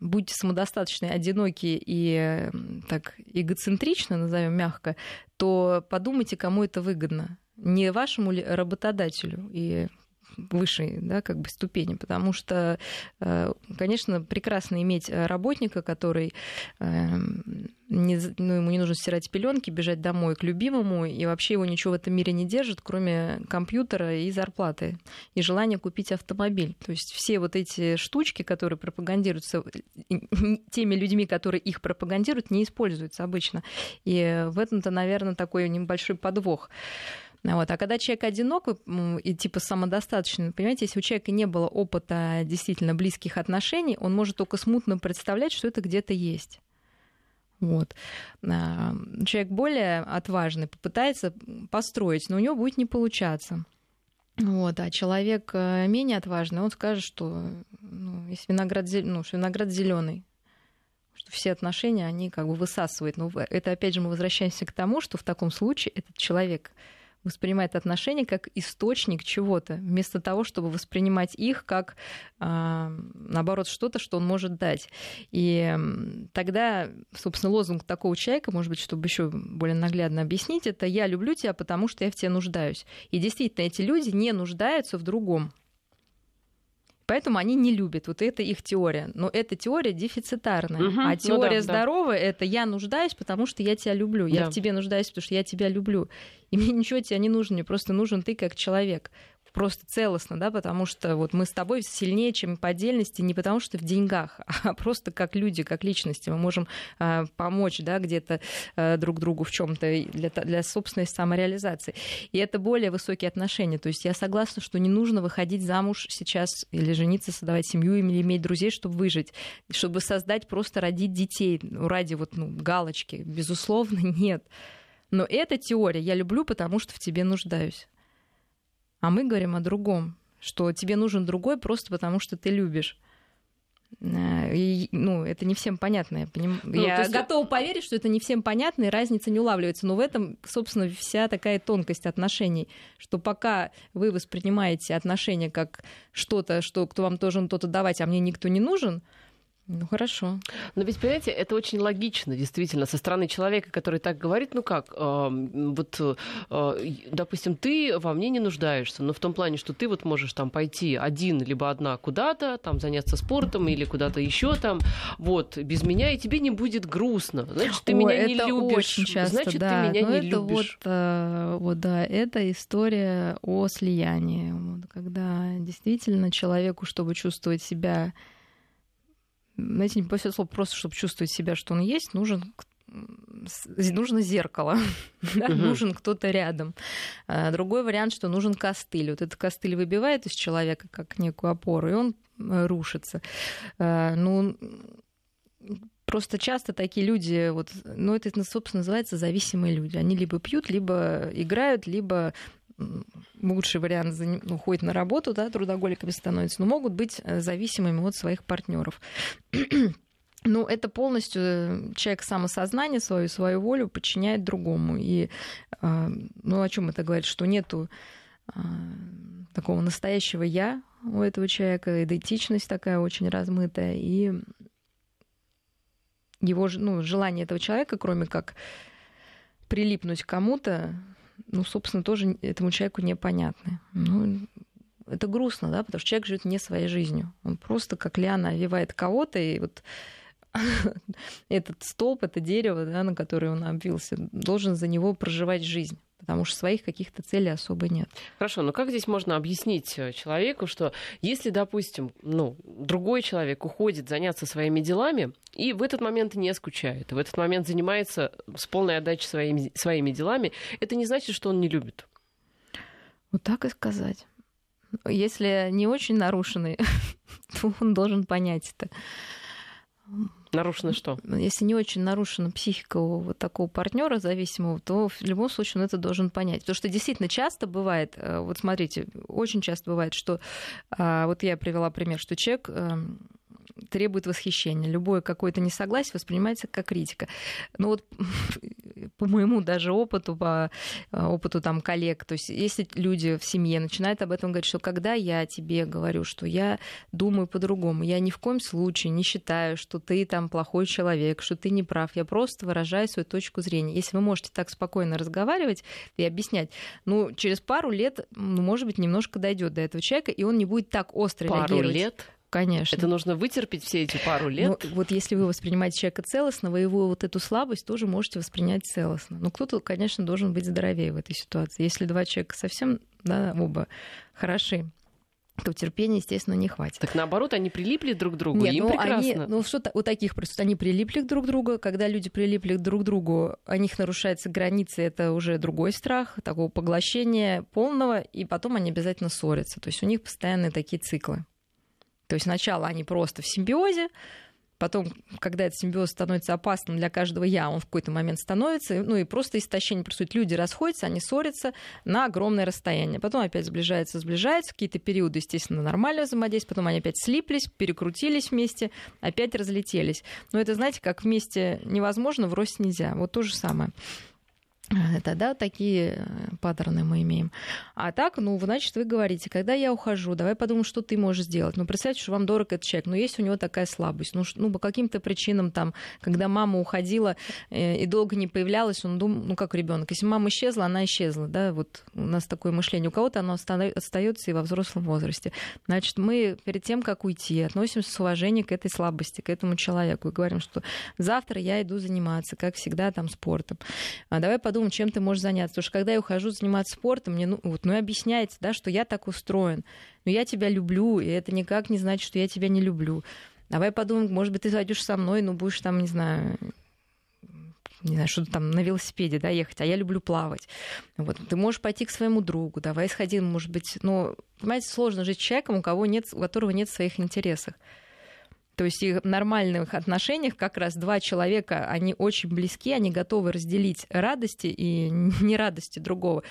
будьте самодостаточны, одиноки и так эгоцентричны, назовем мягко, то подумайте, кому это выгодно. Не вашему работодателю и высшей да, как бы ступени, потому что, э, конечно, прекрасно иметь работника, который эм, не, ну, ему не нужно стирать пеленки, бежать домой к любимому, и вообще его ничего в этом мире не держит, кроме компьютера и зарплаты, и желания купить автомобиль. То есть все вот эти штучки, которые пропагандируются теми людьми, которые их пропагандируют, не используются обычно. И в этом-то, наверное, такой небольшой подвох. Вот. А когда человек одинок и типа самодостаточный, понимаете, если у человека не было опыта действительно близких отношений, он может только смутно представлять, что это где-то есть. Вот. А, человек более отважный попытается построить, но у него будет не получаться. Вот, а человек э, менее отважный, он скажет, что ну, если виноград, ну, виноград зеленый, что все отношения, они как бы высасывают. Но это, опять же, мы возвращаемся к тому, что в таком случае этот человек воспринимает отношения как источник чего-то, вместо того, чтобы воспринимать их как, а, наоборот, что-то, что он может дать. И тогда, собственно, лозунг такого человека, может быть, чтобы еще более наглядно объяснить, это «я люблю тебя, потому что я в тебе нуждаюсь». И действительно, эти люди не нуждаются в другом. Поэтому они не любят. Вот это их теория. Но эта теория дефицитарная. Угу, а теория ну да, здоровая да. это я нуждаюсь, потому что я тебя люблю. Я да. в тебе нуждаюсь, потому что я тебя люблю. И мне ничего тебе не нужно, мне просто нужен ты как человек просто целостно, да, потому что вот мы с тобой сильнее, чем по отдельности, не потому что в деньгах, а просто как люди, как личности. Мы можем э, помочь, да, где-то э, друг другу в чем-то для, для собственной самореализации. И это более высокие отношения. То есть я согласна, что не нужно выходить замуж сейчас или жениться, создавать семью или иметь друзей, чтобы выжить, чтобы создать, просто родить детей ради вот, ну, галочки. Безусловно, нет. Но эта теория я люблю, потому что в тебе нуждаюсь. А мы говорим о другом, что тебе нужен другой просто потому, что ты любишь. Э, и, ну, это не всем понятно. Я, поним... ну, я есть... готова поверить, что это не всем понятно, и разница не улавливается. Но в этом, собственно, вся такая тонкость отношений, что пока вы воспринимаете отношения как что-то, что кто вам должен кто-то давать, а мне никто не нужен, ну хорошо. Но ведь, понимаете, это очень логично, действительно, со стороны человека, который так говорит, ну как, э, вот, э, допустим, ты во мне не нуждаешься, но в том плане, что ты вот можешь там пойти один либо одна куда-то, там заняться спортом или куда-то еще там, вот, без меня, и тебе не будет грустно. Значит, ты О, меня не любишь. Часто, значит, да. ты меня но не это любишь. Вот, э, вот, да, это история о слиянии, вот, когда действительно человеку, чтобы чувствовать себя знаете, не после слова, просто чтобы чувствовать себя, что он есть, нужен нужно зеркало, да, угу. нужен кто-то рядом. А, другой вариант, что нужен костыль. Вот этот костыль выбивает из человека как некую опору, и он э, рушится. А, ну, Просто часто такие люди, вот, ну, это, собственно, называется зависимые люди. Они либо пьют, либо играют, либо лучший вариант ну, уходит на работу, да, трудоголиками становятся, но могут быть э, зависимыми от своих партнеров. Ну, это полностью э, человек самосознание свою, свою волю подчиняет другому. И, а, ну, о чем это говорит? Что нету а, такого настоящего я у этого человека, идентичность такая очень размытая, и его ну, желание этого человека, кроме как прилипнуть к кому-то, ну, собственно, тоже этому человеку непонятны. Ну, это грустно, да, потому что человек живет не своей жизнью. Он просто как лиана овивает кого-то, и вот этот столб, это дерево, да, на которое он обвился, должен за него проживать жизнь потому что своих каких-то целей особо нет. Хорошо, но как здесь можно объяснить э, человеку, что если, допустим, ну, другой человек уходит заняться своими делами и в этот момент не скучает, в этот момент занимается с полной отдачей своими, своими делами, это не значит, что он не любит? Вот так и сказать. Если не очень нарушенный, то он должен понять это. Нарушено что? Если не очень нарушена психика у вот такого партнера зависимого, то в любом случае он это должен понять. Потому что действительно часто бывает, э, вот смотрите, очень часто бывает, что а, вот я привела пример, что человек эм, требует восхищения. Любое какое-то несогласие воспринимается как критика. Ну вот по моему даже опыту, по э, опыту там коллег, то есть если люди в семье начинают об этом говорить, что когда я тебе говорю, что я думаю по-другому, я ни в коем случае не считаю, что ты там плохой человек, что ты не прав, я просто выражаю свою точку зрения. Если вы можете так спокойно разговаривать и объяснять, ну, через пару лет, ну, может быть, немножко дойдет до этого человека, и он не будет так остро пару реагировать. Пару лет? Конечно. Это нужно вытерпеть все эти пару лет. Ну, вот если вы воспринимаете человека целостно, вы его вот эту слабость тоже можете воспринять целостно. Но кто-то, конечно, должен быть здоровее в этой ситуации. Если два человека совсем, да, оба хороши, то терпения, естественно, не хватит. Так наоборот, они прилипли друг к другу, Нет, им ну, прекрасно. Они, ну что у таких просто, они прилипли друг к другу, когда люди прилипли друг к другу, у них нарушаются границы, это уже другой страх, такого поглощения полного, и потом они обязательно ссорятся. То есть у них постоянные такие циклы. То есть сначала они просто в симбиозе, потом, когда этот симбиоз становится опасным для каждого я, он в какой-то момент становится, ну и просто истощение происходит. Люди расходятся, они ссорятся на огромное расстояние. Потом опять сближаются, сближаются, какие-то периоды, естественно, нормально взаимодействие, потом они опять слиплись, перекрутились вместе, опять разлетелись. Но это, знаете, как вместе невозможно, врозь нельзя. Вот то же самое. Это, да, такие э, паттерны мы имеем. А так, ну, значит, вы говорите, когда я ухожу, давай подумаем, что ты можешь сделать. Ну, представьте, что вам дорог этот человек, но есть у него такая слабость. Ну, ну по каким-то причинам, там, когда мама уходила э, и долго не появлялась, он думал, ну, как ребенок. Если мама исчезла, она исчезла, да, вот у нас такое мышление. У кого-то оно остается и во взрослом возрасте. Значит, мы перед тем, как уйти, относимся с уважением к этой слабости, к этому человеку и говорим, что завтра я иду заниматься, как всегда, там, спортом. А давай подумаем, подумать, чем ты можешь заняться. Потому что когда я ухожу заниматься спортом, мне ну, вот, ну и объясняется, да, что я так устроен. Но я тебя люблю, и это никак не значит, что я тебя не люблю. Давай подумаем, может быть, ты зайдешь со мной, но будешь там, не знаю, не знаю, что там на велосипеде, да, ехать, а я люблю плавать. Вот, ты можешь пойти к своему другу, давай сходи, может быть, но, понимаете, сложно жить с человеком, у, кого нет, у которого нет своих интересов. То есть в нормальных отношениях как раз два человека, они очень близки, они готовы разделить радости и нерадости другого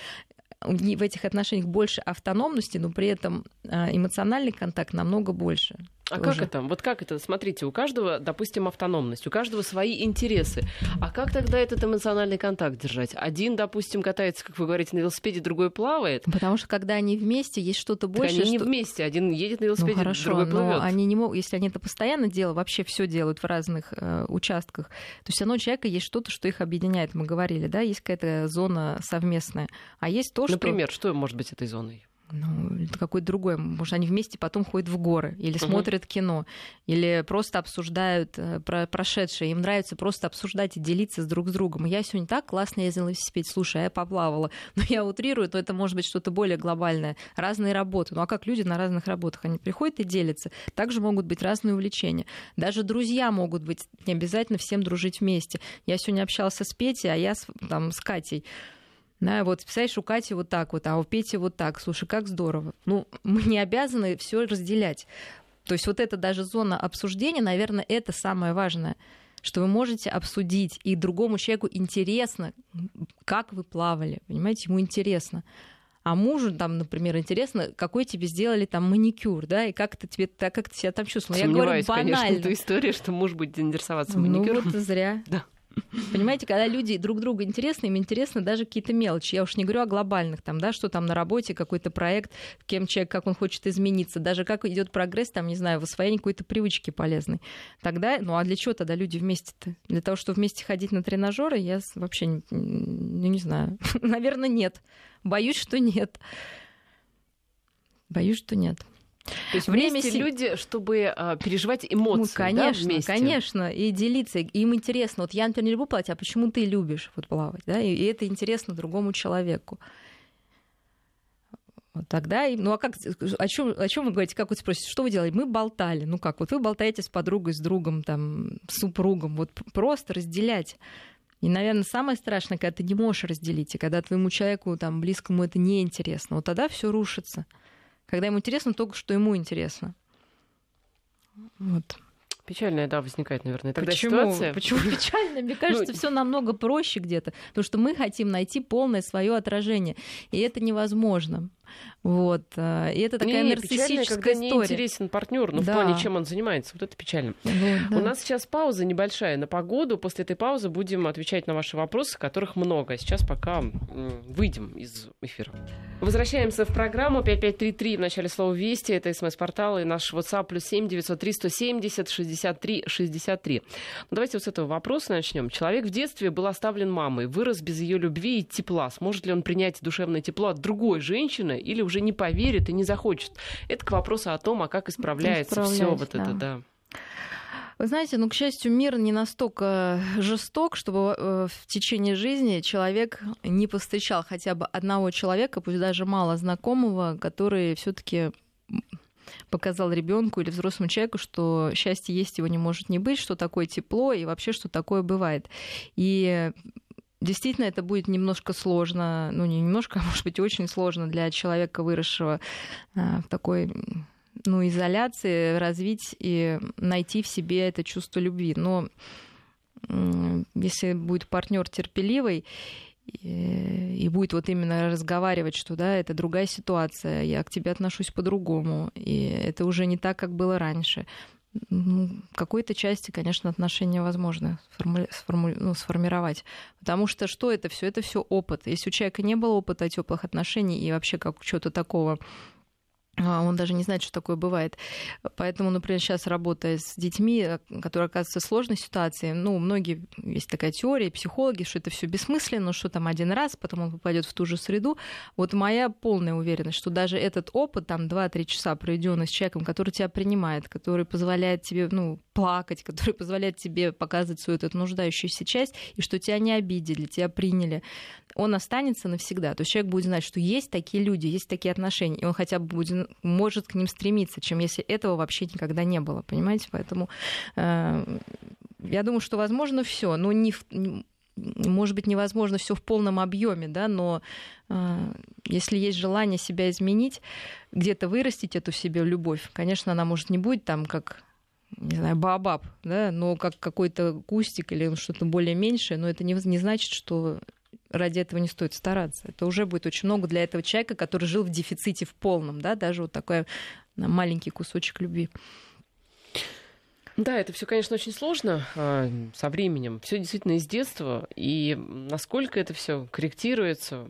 в этих отношениях больше автономности, но при этом а, эмоциональный контакт намного больше. А как это? Вот как это? Смотрите, у каждого, допустим, автономность, у каждого свои интересы. А как тогда этот эмоциональный контакт держать? Один, допустим, катается, как вы говорите, на велосипеде, другой плавает. Потому что когда они вместе, есть что-то больше. Так они что... не вместе, один едет на велосипеде, ну, хорошо, другой плывет. Они не могут, если они это постоянно делают, вообще все делают в разных э, участках, то все равно у человека есть что-то, что их объединяет. Мы говорили, да, есть какая-то зона совместная. А есть то, Например, что... Например, что может быть этой зоной? Ну, какой-то другой. Может, они вместе потом ходят в горы, или угу. смотрят кино, или просто обсуждают э, про прошедшее. Им нравится просто обсуждать и делиться с друг с другом. Я сегодня так классно ездила на велосипеде, слушай, а я поплавала. Но я утрирую, то это может быть что-то более глобальное. Разные работы. Ну а как люди на разных работах? Они приходят и делятся. Также могут быть разные увлечения. Даже друзья могут быть. Не обязательно всем дружить вместе. Я сегодня общалась с Петей, а я с, там, с Катей. Да, вот, представляешь, у Кати вот так вот, а у Пети вот так. Слушай, как здорово. Ну, мы не обязаны все разделять. То есть вот эта даже зона обсуждения, наверное, это самое важное что вы можете обсудить, и другому человеку интересно, как вы плавали, понимаете, ему интересно. А мужу там, например, интересно, какой тебе сделали там маникюр, да, и как ты тебе, как ты себя там чувствовал. Я говорю банально. конечно, эту историю, что муж будет интересоваться маникюром. Ну вот зря. Да. Понимаете, когда люди друг другу интересны, им интересны даже какие-то мелочи. Я уж не говорю о глобальных, там, да, что там на работе, какой-то проект, кем человек, как он хочет измениться, даже как идет прогресс, там, не знаю, в освоении какой-то привычки полезной. Тогда, ну а для чего тогда люди вместе-то? Для того, чтобы вместе ходить на тренажеры, я вообще не, не, не знаю. Наверное, нет. Боюсь, что нет. Боюсь, что нет. То есть время вместе люди, чтобы а, переживать эмоции, ну, конечно, да, вместе? конечно, и делиться, им интересно. Вот я, например, не люблю плавать, а почему ты любишь вот плавать, да? И, и это интересно другому человеку. Вот тогда, ну а как, о чем, о чем вы говорите, как вы спросите, что вы делали? Мы болтали, ну как, вот вы болтаете с подругой, с другом, там, с супругом, вот просто разделять. И, наверное, самое страшное, когда ты не можешь разделить, и когда твоему человеку, там, близкому это неинтересно, вот тогда все рушится когда ему интересно только, что ему интересно. Вот. Печальная, да, возникает, наверное, тогда Почему? ситуация. Почему печально? Мне кажется, ну... все намного проще где-то, потому что мы хотим найти полное свое отражение, и это невозможно. Вот. Э, и это такая не, нарциссическая когда история. не интересен партнер, но ну, да. в плане, чем он занимается. Вот это печально. Вот, да. У нас сейчас пауза небольшая на погоду. После этой паузы будем отвечать на ваши вопросы, которых много. Сейчас пока выйдем из эфира. Возвращаемся в программу 5533 в начале слова «Вести». Это смс-портал и наш WhatsApp плюс 7 903 170 63 63. давайте вот с этого вопроса начнем. Человек в детстве был оставлен мамой, вырос без ее любви и тепла. Сможет ли он принять душевное тепло от другой женщины или уже не поверит и не захочет. Это к вопросу о том, а как исправляется все вот да. это, да. Вы знаете, ну, к счастью, мир не настолько жесток, чтобы э, в течение жизни человек не повстречал хотя бы одного человека, пусть даже мало знакомого, который все-таки показал ребенку или взрослому человеку, что счастье есть, его не может не быть, что такое тепло и вообще, что такое бывает. И Действительно, это будет немножко сложно, ну не немножко, а может быть очень сложно для человека, выросшего а, в такой ну, изоляции, развить и найти в себе это чувство любви. Но если будет партнер терпеливый и, и будет вот именно разговаривать, что да, это другая ситуация, я к тебе отношусь по-другому, и это уже не так, как было раньше. Ну, какой-то части, конечно, отношения возможно сформули... Сформули... Ну, сформировать. Потому что что это все? Это все опыт. Если у человека не было опыта теплых отношений и вообще как чего-то такого он даже не знает, что такое бывает. Поэтому, например, сейчас работая с детьми, э, которые оказываются в сложной ситуации, ну, многие, есть такая теория, психологи, что это все бессмысленно, что там один раз, потом он попадет в ту же среду. Вот моя полная уверенность, что даже этот опыт, там, 2-3 часа проведенный с человеком, который тебя принимает, который позволяет тебе, ну, плакать, который позволяет тебе показывать свою эту нуждающуюся часть, и что тебя не обидели, тебя приняли, он останется навсегда. То есть человек будет знать, что есть такие люди, есть такие отношения, и он хотя бы будет, может к ним стремиться, чем если этого вообще никогда не было, понимаете? Поэтому э, я думаю, что возможно все, но не в, может быть, невозможно все в полном объеме, да, но э, если есть желание себя изменить, где-то вырастить эту себе любовь, конечно, она может не будет там как не знаю, баобаб, да, но как какой-то кустик или что-то более меньшее, но это не, не значит, что ради этого не стоит стараться. Это уже будет очень много для этого человека, который жил в дефиците в полном, да, даже вот такой маленький кусочек любви. Да, это все, конечно, очень сложно э, со временем. Все действительно из детства. И насколько это все корректируется,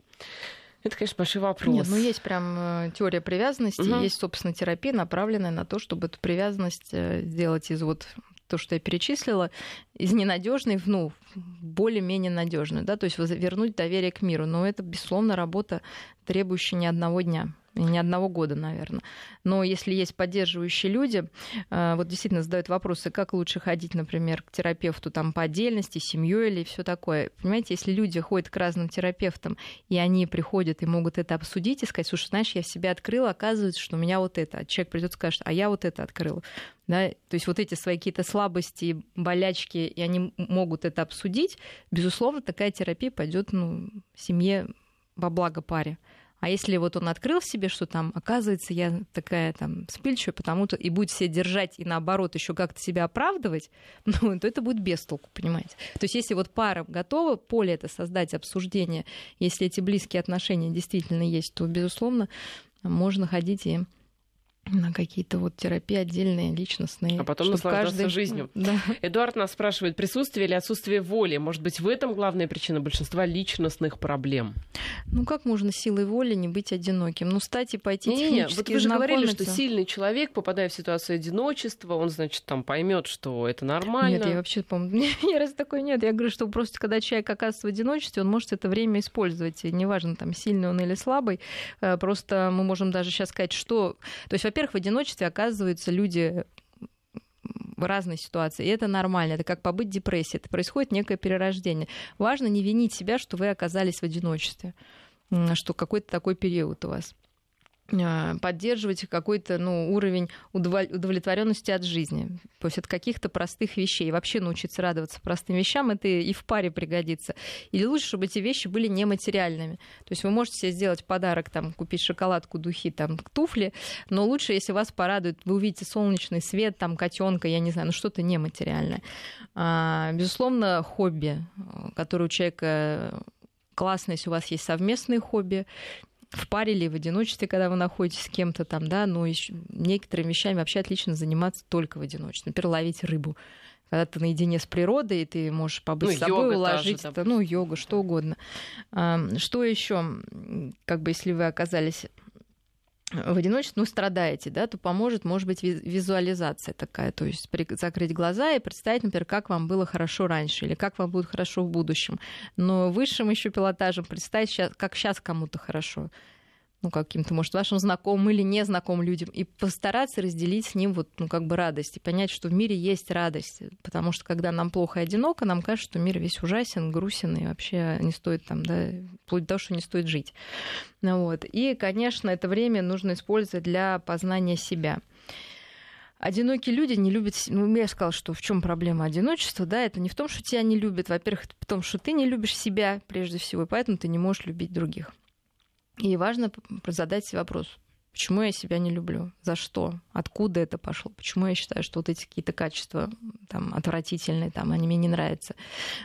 это, конечно, большой вопрос. Нет, ну есть прям э, теория привязанности, угу. есть, собственно, терапия, направленная на то, чтобы эту привязанность э, сделать из вот то, что я перечислила, из ненадежной в ну, более-менее надежную, да, то есть вернуть доверие к миру. Но это, безусловно, работа, требующая не одного дня не одного года, наверное. Но если есть поддерживающие люди, э, вот действительно задают вопросы, как лучше ходить, например, к терапевту там по отдельности, семьей или все такое. Понимаете, если люди ходят к разным терапевтам, и они приходят и могут это обсудить и сказать, слушай, знаешь, я себя открыла, оказывается, что у меня вот это. А человек придет и скажет, а я вот это открыл. Да? То есть вот эти свои какие-то слабости, болячки, и они могут это обсудить, безусловно, такая терапия пойдет ну, семье во благо паре. А если вот он открыл себе, что там, оказывается, я такая там вспыльчивая, потому-то и будет себя держать и наоборот еще как-то себя оправдывать, ну, то это будет без толку, понимаете. То есть если вот пара готова поле это создать, обсуждение, если эти близкие отношения действительно есть, то, безусловно, можно ходить и на какие-то вот терапии отдельные, личностные. А потом наслаждаться каждый... жизнью. Да. Эдуард нас спрашивает, присутствие или отсутствие воли? Может быть, в этом главная причина большинства личностных проблем? Ну, как можно силой воли не быть одиноким? Ну, стать и пойти не, не, Вот вы же говорили, что сильный человек, попадая в ситуацию одиночества, он, значит, там поймет, что это нормально. Нет, я вообще помню, ни раз такой нет. Я говорю, что просто когда человек оказывается в одиночестве, он может это время использовать. И неважно, там, сильный он или слабый. Э, просто мы можем даже сейчас сказать, что... То есть, во-первых, в одиночестве оказываются люди в разной ситуации. И это нормально. Это как побыть в депрессии. Это происходит некое перерождение. Важно не винить себя, что вы оказались в одиночестве, что какой-то такой период у вас. А, поддерживать какой-то ну, уровень удовлетворенности от жизни. То есть от каких-то простых вещей. Вообще научиться радоваться простым вещам, это и в паре пригодится. Или лучше, чтобы эти вещи были нематериальными. То есть вы можете себе сделать подарок, там, купить шоколадку, духи, там, туфли, но лучше, если вас порадует, вы увидите солнечный свет, там, котенка, я не знаю, ну что-то нематериальное. А, безусловно, хобби, которое у человека классно, если у вас есть совместные хобби, в паре или в одиночестве, когда вы находитесь с кем-то там, да, но еще некоторыми вещами вообще отлично заниматься только в одиночестве. Например, ловить рыбу. Когда ты наедине с природой, и ты можешь побыть ну, с собой, уложить это, ну, йога, что угодно. Что еще, как бы, если вы оказались в одиночестве, ну, страдаете, да, то поможет, может быть, визуализация такая, то есть закрыть глаза и представить, например, как вам было хорошо раньше или как вам будет хорошо в будущем. Но высшим еще пилотажем представить, как сейчас кому-то хорошо ну, каким-то, может, вашим знакомым или незнакомым людям, и постараться разделить с ним вот, ну, как бы радость, и понять, что в мире есть радость, потому что, когда нам плохо и одиноко, нам кажется, что мир весь ужасен, грустен, и вообще не стоит там, да, вплоть до того, что не стоит жить. Ну, вот. И, конечно, это время нужно использовать для познания себя одинокие люди не любят... Ну, я сказала, что в чем проблема одиночества, да, это не в том, что тебя не любят, во-первых, это в том, что ты не любишь себя прежде всего, и поэтому ты не можешь любить других. И важно задать себе вопрос, почему я себя не люблю, за что, откуда это пошло, почему я считаю, что вот эти какие-то качества там, отвратительные, там, они мне не нравятся.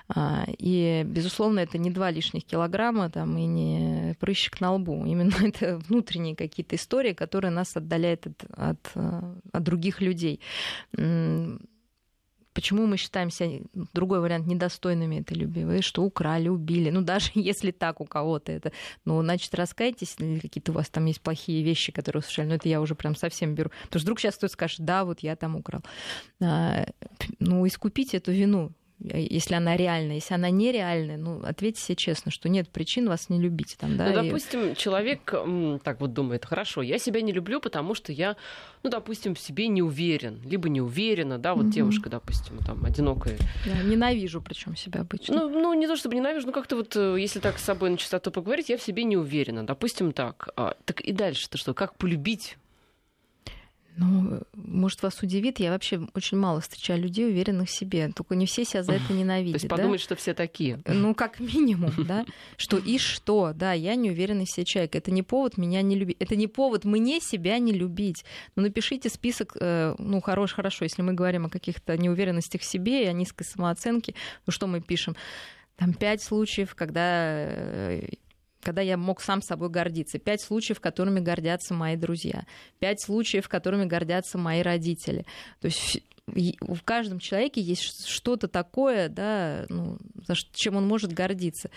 А, и, безусловно, это не два лишних килограмма там, и не прыщик на лбу. Именно это внутренние какие-то истории, которые нас отдаляют от, от, от других людей почему мы считаемся, другой вариант, недостойными этой любви? Вы что, украли, убили? Ну, даже если так у кого-то это, ну, значит, раскайтесь, или какие-то у вас там есть плохие вещи, которые совершали, ну, это я уже прям совсем беру. Потому что вдруг сейчас кто-то скажет, да, вот я там украл. А, ну, искупить эту вину, если она реальная. Если она нереальная, ну, ответьте себе честно, что нет причин вас не любить. Там, да, ну, допустим, и... человек так вот думает, хорошо, я себя не люблю, потому что я, ну, допустим, в себе не уверен, либо не уверена, да, вот угу. девушка, допустим, там, одинокая. Я ненавижу, причем себя обычно. Ну, ну, не то чтобы ненавижу, но как-то вот, э, если так с собой на чистоту поговорить, я в себе не уверена, допустим, так. А, так и дальше-то что? Как полюбить ну, может, вас удивит, я вообще очень мало встречаю людей, уверенных в себе. Только не все себя за это ненавидят. То есть подумать, да? что все такие. Ну, как минимум, да. Что и что, да, я не уверенный в себе человек. Это не повод меня не любить. Это не повод мне себя не любить. Ну, напишите список, э, ну, хорош, хорошо, если мы говорим о каких-то неуверенностях в себе и о низкой самооценке, ну, что мы пишем? Там пять случаев, когда э, когда я мог сам собой гордиться. Пять случаев, которыми гордятся мои друзья. Пять случаев, которыми гордятся мои родители. То есть в каждом человеке есть что-то такое, да, ну, чем он может гордиться.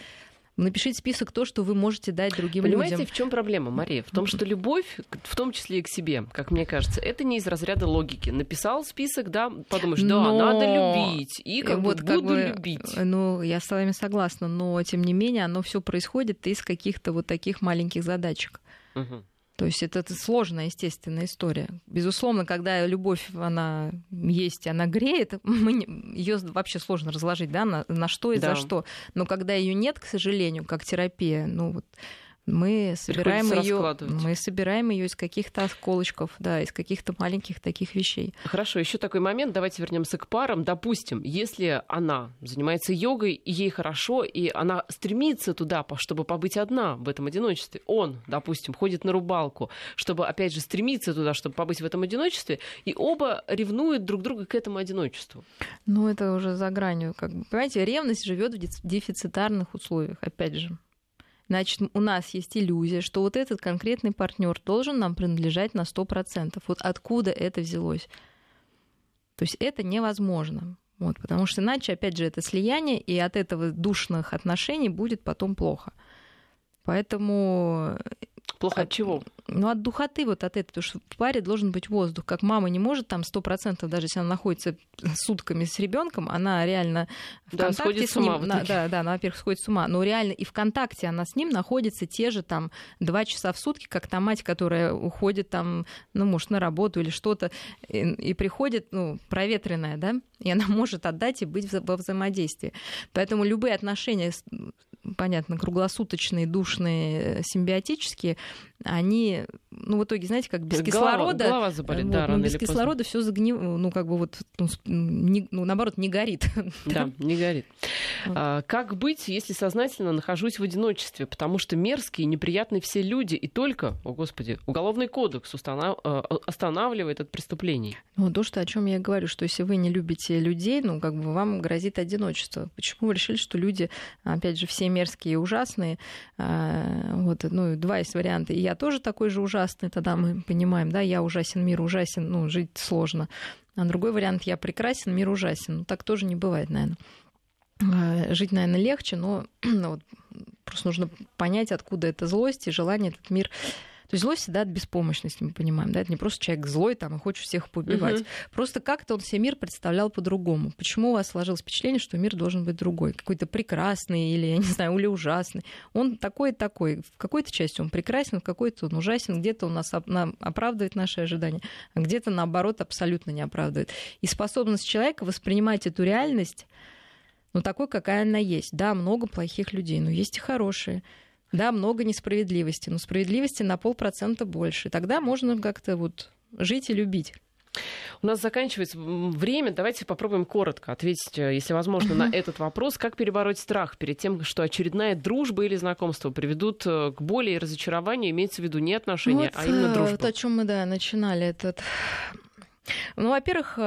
Напишите список то, что вы можете дать другим Понимаете, людям. в чем проблема, Мария? В том, что любовь, в том числе и к себе, как мне кажется, это не из разряда логики. Написал список, да, подумаешь, да, но... надо любить, и как вот бы как буду бы, любить. Ну, я с вами согласна, но тем не менее оно все происходит из каких-то вот таких маленьких задачек. Угу. То есть это, это сложная, естественная история. Безусловно, когда любовь, она есть, она греет, ее вообще сложно разложить, да, на, на что и да. за что. Но когда ее нет, к сожалению, как терапия, ну вот мы собираем ее, мы собираем ее из каких-то осколочков, да, из каких-то маленьких таких вещей. Хорошо, еще такой момент. Давайте вернемся к парам. Допустим, если она занимается йогой, и ей хорошо, и она стремится туда, чтобы побыть одна в этом одиночестве. Он, допустим, ходит на рыбалку, чтобы, опять же, стремиться туда, чтобы побыть в этом одиночестве, и оба ревнуют друг друга к этому одиночеству. Ну, это уже за гранью. Как бы. Понимаете, ревность живет в дефицитарных условиях, опять же. Значит, у нас есть иллюзия, что вот этот конкретный партнер должен нам принадлежать на 100%. Вот откуда это взялось? То есть это невозможно. Вот, потому что иначе, опять же, это слияние, и от этого душных отношений будет потом плохо. Поэтому Плохо от чего? Ну, от духоты вот от этого, потому что в паре должен быть воздух. Как мама не может там сто процентов, даже если она находится сутками с ребенком, она реально в да, контакте с, ним. На, да, да, она, во-первых, сходит с ума. Но реально и в контакте она с ним находится те же там два часа в сутки, как та мать, которая уходит там, ну, может, на работу или что-то, и, и приходит, ну, проветренная, да, и она может отдать и быть во взаимодействии. Поэтому любые отношения понятно, круглосуточные, душные, симбиотические, они, ну, в итоге, знаете, как без голова, кислорода... Голова заболит, вот, да, ну, без кислорода все загнив... ну, как бы вот, ну, не, ну, наоборот, не горит. Да, не горит. А, как быть, если сознательно нахожусь в одиночестве? Потому что мерзкие, неприятные все люди, и только, о господи, уголовный кодекс установ... А, останавливает от преступлений. Ну, то, что, о чем я говорю, что если вы не любите людей, ну, как бы вам грозит одиночество. Почему вы решили, что люди, опять же, все мерзкие и ужасные? А, вот, ну, два есть варианта. Я тоже такой же ужасный, тогда мы понимаем, да, я ужасен, мир ужасен, ну, жить сложно. А другой вариант, я прекрасен, мир ужасен. Ну, так тоже не бывает, наверное. А, жить, наверное, легче, но ну, вот, просто нужно понять, откуда эта злость и желание этот мир то есть злость всегда от беспомощности, мы понимаем, да, это не просто человек злой там и хочет всех поубивать. Угу. Просто как-то он себе мир представлял по-другому. Почему у вас сложилось впечатление, что мир должен быть другой, какой-то прекрасный или, я не знаю, или ужасный? Он такой-такой. В какой-то части он прекрасен, в какой-то он ужасен, где-то он нас оправдывает наши ожидания, а где-то, наоборот, абсолютно не оправдывает. И способность человека воспринимать эту реальность ну, такой, какая она есть. Да, много плохих людей, но есть и хорошие. Да, много несправедливости, но справедливости на полпроцента больше. Тогда можно как-то вот жить и любить. У нас заканчивается время. Давайте попробуем коротко ответить, э, если возможно, на этот вопрос. Как перебороть страх перед тем, что очередная дружба или знакомство приведут э, к боли и разочарованию, имеется в виду не отношения, вот, а именно э, дружба? Вот о чем мы, да, начинали этот... Ну, во-первых,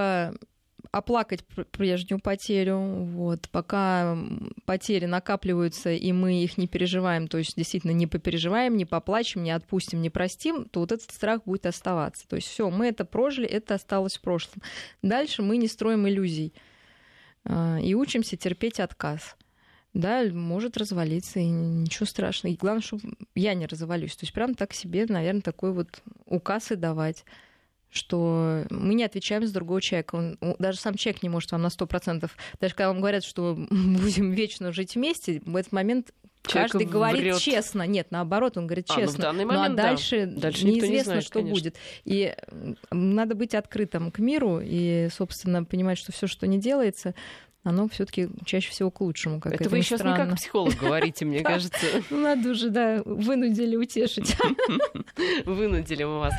оплакать прежнюю потерю. Вот. Пока потери накапливаются, и мы их не переживаем, то есть действительно не попереживаем, не поплачем, не отпустим, не простим, то вот этот страх будет оставаться. То есть все, мы это прожили, это осталось в прошлом. Дальше мы не строим иллюзий а, и учимся терпеть отказ да, может развалиться, и ничего страшного. И главное, чтобы я не развалюсь. То есть прям так себе, наверное, такой вот указ и давать что мы не отвечаем за другого человека. Он, даже сам человек не может вам на 100%. Даже когда вам говорят, что будем вечно жить вместе, в этот момент Человек Каждый говорит врет. честно. Нет, наоборот, он говорит честно. А, ну, момент, ну а дальше, да. дальше неизвестно, не знает, что конечно. будет. И надо быть открытым к миру и, собственно, понимать, что все, что не делается, оно все-таки чаще всего к лучшему. Как это вы сейчас странно. не как психолог говорите, мне кажется. Ну, надо уже, да, вынудили утешить. Вынудили мы вас.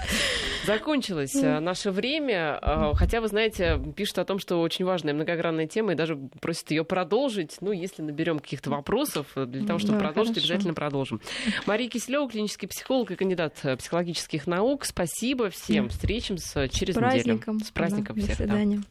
Закончилось э, наше время. Э, хотя, вы знаете, пишут о том, что очень важная многогранная тема, и даже просят ее продолжить. Ну, если наберем каких-то вопросов, э, для того, чтобы продолжить, обязательно продолжим. Мария Киселева, клинический психолог и кандидат психологических наук. Спасибо всем. Встретимся через неделю. С праздником всех. До свидания.